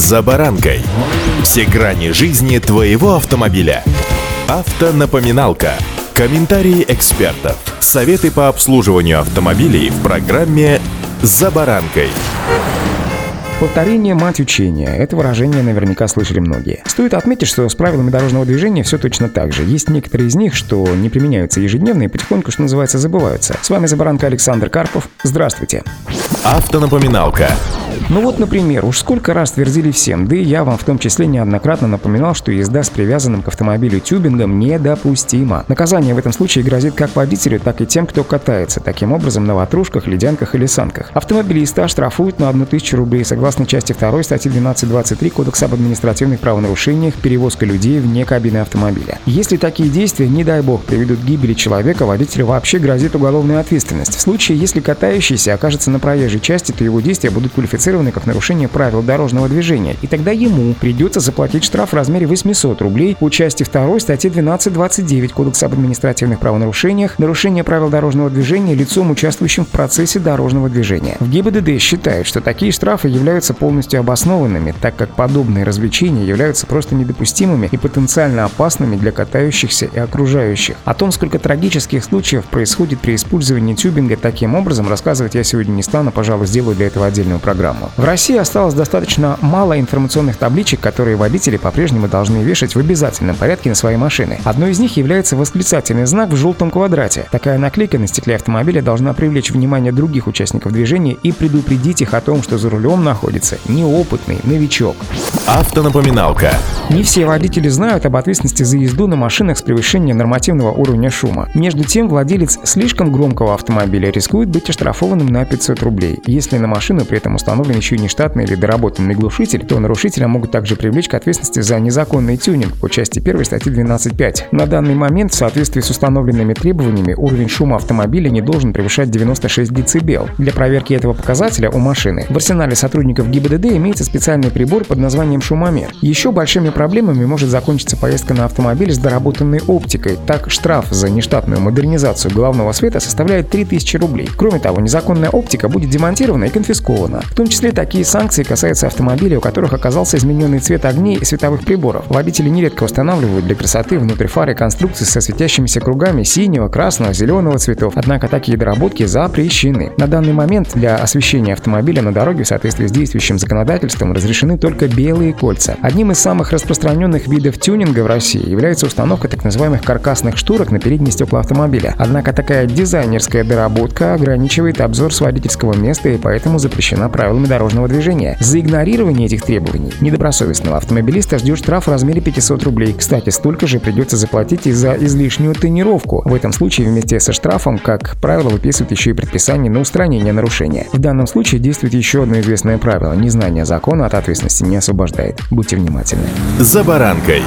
«За баранкой». Все грани жизни твоего автомобиля. Автонапоминалка. Комментарии экспертов. Советы по обслуживанию автомобилей в программе «За баранкой». Повторение – мать учения. Это выражение наверняка слышали многие. Стоит отметить, что с правилами дорожного движения все точно так же. Есть некоторые из них, что не применяются ежедневно и потихоньку, что называется, забываются. С вами Забаранка Александр Карпов. Здравствуйте. Автонапоминалка. Ну вот, например, уж сколько раз твердили всем, да и я вам в том числе неоднократно напоминал, что езда с привязанным к автомобилю тюбингом недопустима. Наказание в этом случае грозит как водителю, так и тем, кто катается, таким образом на ватрушках, ледянках или санках. Автомобилиста штрафуют на 1000 рублей согласно части 2 статьи 12.23 Кодекса об административных правонарушениях перевозка людей вне кабины автомобиля. Если такие действия, не дай бог, приведут к гибели человека, водителю вообще грозит уголовная ответственность. В случае, если катающийся окажется на проезжей части, то его действия будут квалифицированы как нарушение правил дорожного движения, и тогда ему придется заплатить штраф в размере 800 рублей по части 2 статьи 12.29 Кодекса об административных правонарушениях нарушение правил дорожного движения лицом, участвующим в процессе дорожного движения. В ГИБДД считают, что такие штрафы являются полностью обоснованными, так как подобные развлечения являются просто недопустимыми и потенциально опасными для катающихся и окружающих. О том, сколько трагических случаев происходит при использовании тюбинга таким образом, рассказывать я сегодня не стану, пожалуй, сделаю для этого отдельную программу. В России осталось достаточно мало информационных табличек, которые водители по-прежнему должны вешать в обязательном порядке на свои машины. Одной из них является восклицательный знак в желтом квадрате. Такая наклейка на стекле автомобиля должна привлечь внимание других участников движения и предупредить их о том, что за рулем находится неопытный новичок. Автонапоминалка. Не все водители знают об ответственности за езду на машинах с превышением нормативного уровня шума. Между тем, владелец слишком громкого автомобиля рискует быть оштрафованным на 500 рублей, если на машину при этом установлен еще не штатный или доработанный глушитель, то нарушителя могут также привлечь к ответственности за незаконный тюнинг по части 1 статьи 12.5. На данный момент в соответствии с установленными требованиями уровень шума автомобиля не должен превышать 96 дБ. Для проверки этого показателя у машины в арсенале сотрудников ГИБДД имеется специальный прибор под названием шумомер. Еще большими проблемами может закончиться поездка на автомобиле с доработанной оптикой. Так, штраф за нештатную модернизацию головного света составляет 3000 рублей. Кроме того, незаконная оптика будет демонтирована и конфискована. В том числе такие санкции касаются автомобилей, у которых оказался измененный цвет огней и световых приборов. Водители нередко устанавливают для красоты внутри фары конструкции со светящимися кругами синего, красного, зеленого цветов. Однако такие доработки запрещены. На данный момент для освещения автомобиля на дороге в соответствии с действующим законодательством разрешены только белые кольца. Одним из самых распространенных видов тюнинга в России является установка так называемых каркасных шторок на передние стекла автомобиля. Однако такая дизайнерская доработка ограничивает обзор с водительского места и поэтому запрещена правилами дорожного движения. За игнорирование этих требований недобросовестного автомобилиста ждет штраф в размере 500 рублей. Кстати, столько же придется заплатить и за излишнюю тонировку. В этом случае вместе со штрафом, как правило, выписывают еще и предписание на устранение нарушения. В данном случае действует еще одно известное правило – незнание закона от ответственности не освобождает. Будьте внимательны. За баранкой.